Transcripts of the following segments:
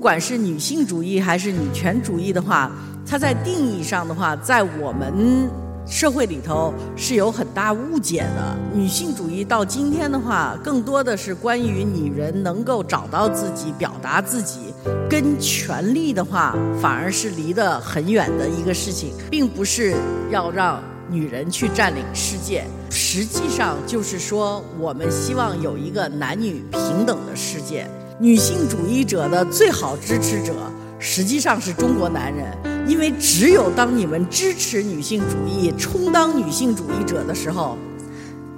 不管是女性主义还是女权主义的话，它在定义上的话，在我们社会里头是有很大误解的。女性主义到今天的话，更多的是关于女人能够找到自己、表达自己，跟权力的话反而是离得很远的一个事情，并不是要让女人去占领世界。实际上就是说，我们希望有一个男女平等的世界。女性主义者的最好支持者，实际上是中国男人，因为只有当你们支持女性主义、充当女性主义者的时候，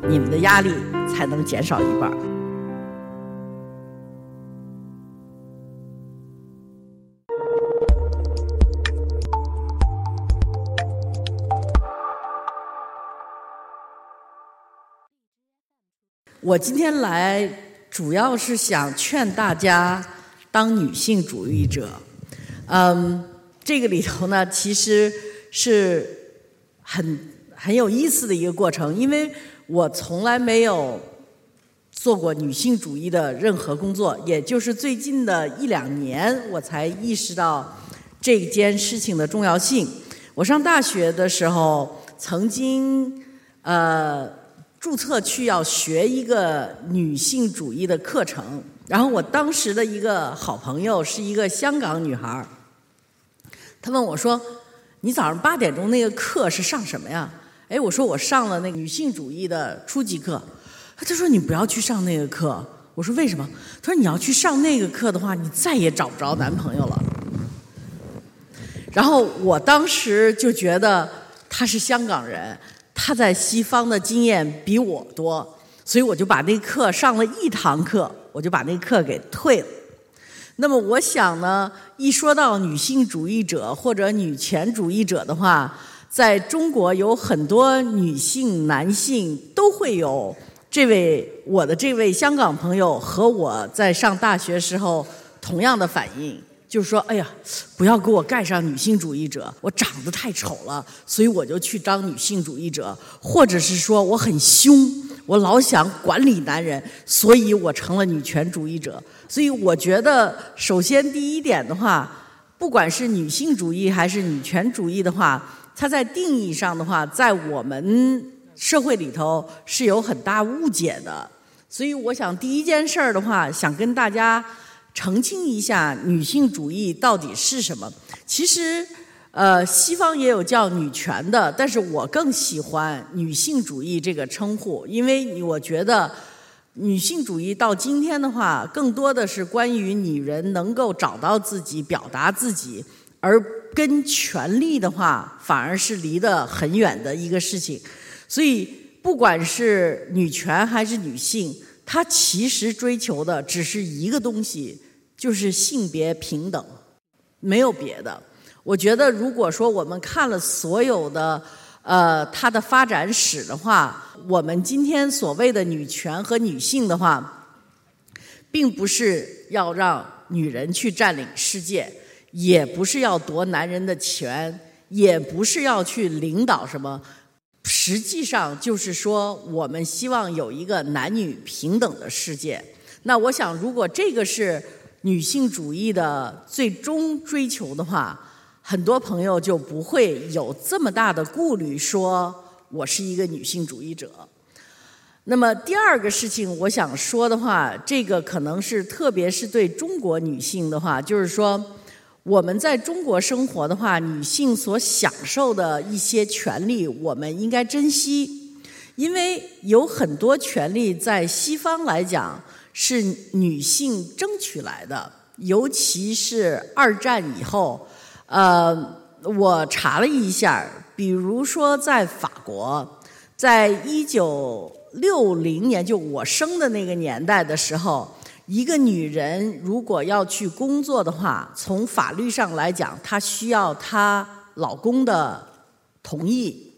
你们的压力才能减少一半。我今天来。主要是想劝大家当女性主义者，嗯，这个里头呢，其实是很很有意思的一个过程，因为我从来没有做过女性主义的任何工作，也就是最近的一两年，我才意识到这件事情的重要性。我上大学的时候，曾经呃。注册去要学一个女性主义的课程，然后我当时的一个好朋友是一个香港女孩儿，她问我说：“你早上八点钟那个课是上什么呀？”哎，我说我上了那个女性主义的初级课。她说：“你不要去上那个课。”我说：“为什么？”她说：“你要去上那个课的话，你再也找不着男朋友了。”然后我当时就觉得她是香港人。他在西方的经验比我多，所以我就把那课上了一堂课，我就把那课给退了。那么我想呢，一说到女性主义者或者女权主义者的话，在中国有很多女性、男性都会有这位我的这位香港朋友和我在上大学时候同样的反应。就是说，哎呀，不要给我盖上女性主义者，我长得太丑了，所以我就去当女性主义者；或者是说我很凶，我老想管理男人，所以我成了女权主义者。所以我觉得，首先第一点的话，不管是女性主义还是女权主义的话，它在定义上的话，在我们社会里头是有很大误解的。所以我想，第一件事儿的话，想跟大家。澄清一下，女性主义到底是什么？其实，呃，西方也有叫女权的，但是我更喜欢女性主义这个称呼，因为我觉得女性主义到今天的话，更多的是关于女人能够找到自己、表达自己，而跟权力的话，反而是离得很远的一个事情。所以，不管是女权还是女性。他其实追求的只是一个东西，就是性别平等，没有别的。我觉得，如果说我们看了所有的呃它的发展史的话，我们今天所谓的女权和女性的话，并不是要让女人去占领世界，也不是要夺男人的权，也不是要去领导什么。实际上就是说，我们希望有一个男女平等的世界。那我想，如果这个是女性主义的最终追求的话，很多朋友就不会有这么大的顾虑，说我是一个女性主义者。那么第二个事情，我想说的话，这个可能是特别是对中国女性的话，就是说。我们在中国生活的话，女性所享受的一些权利，我们应该珍惜，因为有很多权利在西方来讲是女性争取来的，尤其是二战以后。呃，我查了一下，比如说在法国，在一九六零年，就我生的那个年代的时候。一个女人如果要去工作的话，从法律上来讲，她需要她老公的同意。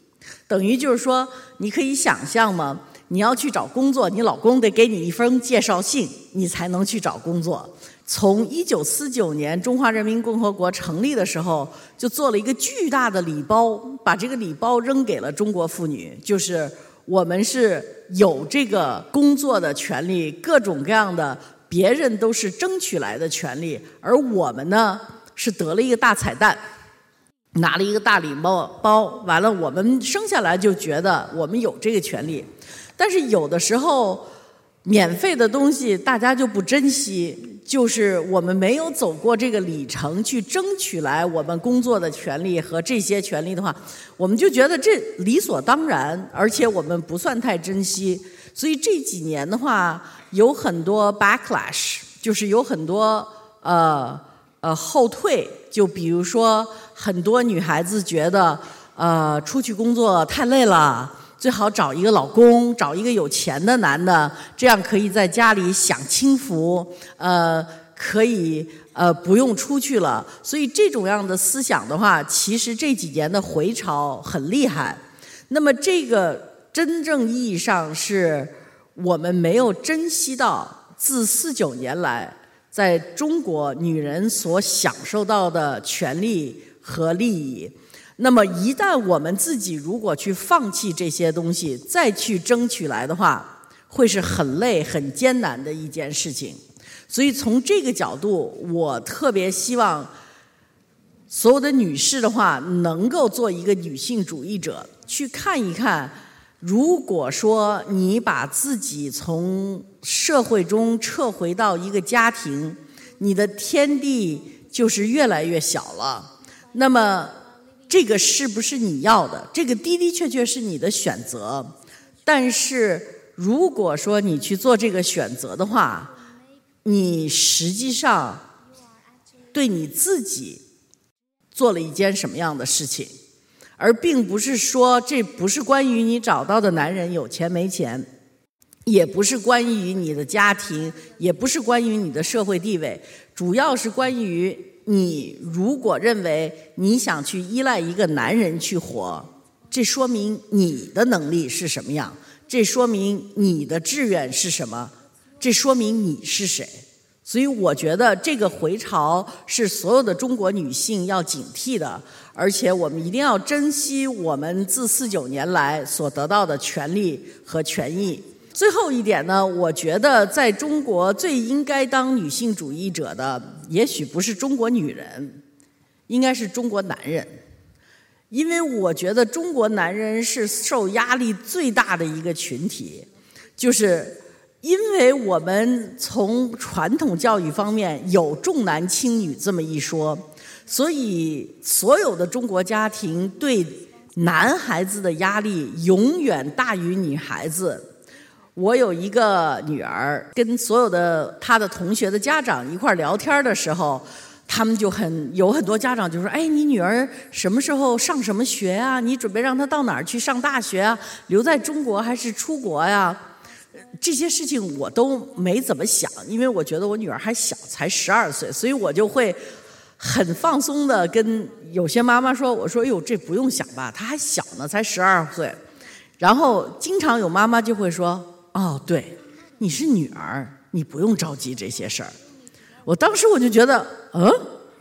等于就是说，你可以想象吗？你要去找工作，你老公得给你一封介绍信，你才能去找工作。从一九四九年中华人民共和国成立的时候，就做了一个巨大的礼包，把这个礼包扔给了中国妇女，就是我们是有这个工作的权利，各种各样的。别人都是争取来的权利，而我们呢是得了一个大彩蛋，拿了一个大礼包包，完了我们生下来就觉得我们有这个权利，但是有的时候免费的东西大家就不珍惜，就是我们没有走过这个里程去争取来我们工作的权利和这些权利的话，我们就觉得这理所当然，而且我们不算太珍惜。所以这几年的话，有很多 backlash，就是有很多呃呃后退。就比如说，很多女孩子觉得呃出去工作太累了，最好找一个老公，找一个有钱的男的，这样可以在家里享清福，呃可以呃不用出去了。所以这种样的思想的话，其实这几年的回潮很厉害。那么这个。真正意义上是我们没有珍惜到自四九年来在中国女人所享受到的权利和利益。那么一旦我们自己如果去放弃这些东西，再去争取来的话，会是很累、很艰难的一件事情。所以从这个角度，我特别希望所有的女士的话，能够做一个女性主义者，去看一看。如果说你把自己从社会中撤回到一个家庭，你的天地就是越来越小了。那么，这个是不是你要的？这个的的确确是你的选择。但是，如果说你去做这个选择的话，你实际上对你自己做了一件什么样的事情？而并不是说，这不是关于你找到的男人有钱没钱，也不是关于你的家庭，也不是关于你的社会地位，主要是关于你如果认为你想去依赖一个男人去活，这说明你的能力是什么样？这说明你的志愿是什么？这说明你是谁？所以我觉得这个回潮是所有的中国女性要警惕的。而且我们一定要珍惜我们自四九年来所得到的权利和权益。最后一点呢，我觉得在中国最应该当女性主义者的，也许不是中国女人，应该是中国男人。因为我觉得中国男人是受压力最大的一个群体，就是因为我们从传统教育方面有重男轻女这么一说。所以，所有的中国家庭对男孩子的压力永远大于女孩子。我有一个女儿，跟所有的她的同学的家长一块儿聊天的时候，他们就很有很多家长就说：“哎，你女儿什么时候上什么学啊？你准备让她到哪儿去上大学啊？留在中国还是出国呀？”这些事情我都没怎么想，因为我觉得我女儿还小，才十二岁，所以我就会。很放松的跟有些妈妈说：“我说，哟，这不用想吧，她还小呢，才十二岁。”然后经常有妈妈就会说：“哦，对，你是女儿，你不用着急这些事儿。”我当时我就觉得，嗯，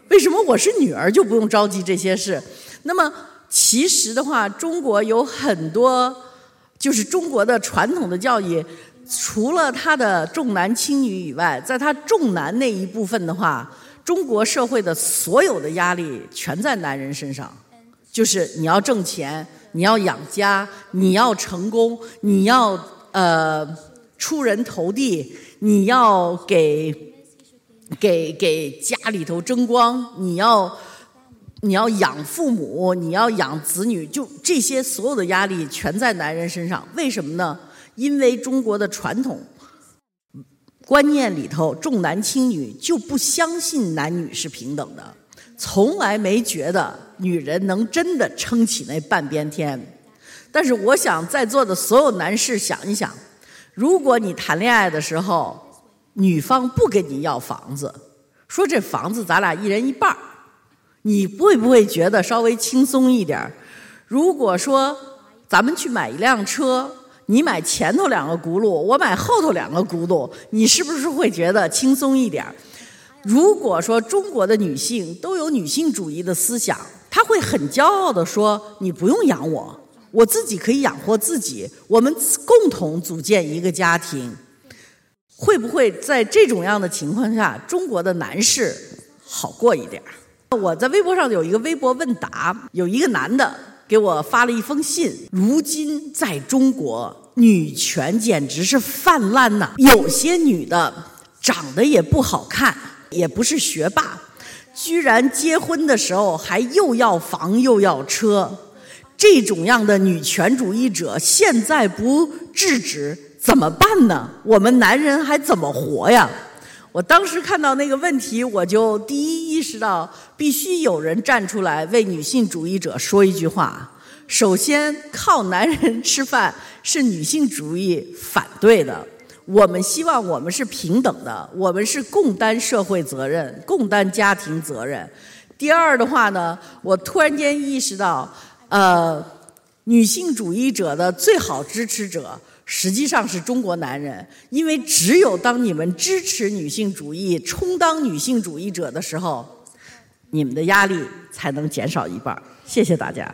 为什么我是女儿就不用着急这些事？那么其实的话，中国有很多，就是中国的传统的教育，除了他的重男轻女以外，在他重男那一部分的话。中国社会的所有的压力全在男人身上，就是你要挣钱，你要养家，你要成功，你要呃出人头地，你要给给给家里头争光，你要你要养父母，你要养子女，就这些所有的压力全在男人身上。为什么呢？因为中国的传统。观念里头重男轻女，就不相信男女是平等的，从来没觉得女人能真的撑起那半边天。但是我想在座的所有男士想一想，如果你谈恋爱的时候，女方不跟你要房子，说这房子咱俩一人一半儿，你会不会觉得稍微轻松一点？如果说咱们去买一辆车。你买前头两个轱辘，我买后头两个轱辘，你是不是会觉得轻松一点？如果说中国的女性都有女性主义的思想，她会很骄傲的说：“你不用养我，我自己可以养活自己，我们共同组建一个家庭。”会不会在这种样的情况下，中国的男士好过一点儿？我在微博上有一个微博问答，有一个男的给我发了一封信。如今在中国，女权简直是泛滥呐！有些女的长得也不好看，也不是学霸，居然结婚的时候还又要房又要车。这种样的女权主义者，现在不制止怎么办呢？我们男人还怎么活呀？我当时看到那个问题，我就第一意识到，必须有人站出来为女性主义者说一句话。首先，靠男人吃饭是女性主义反对的。我们希望我们是平等的，我们是共担社会责任、共担家庭责任。第二的话呢，我突然间意识到。呃，女性主义者的最好支持者实际上是中国男人，因为只有当你们支持女性主义、充当女性主义者的时候，你们的压力才能减少一半。谢谢大家。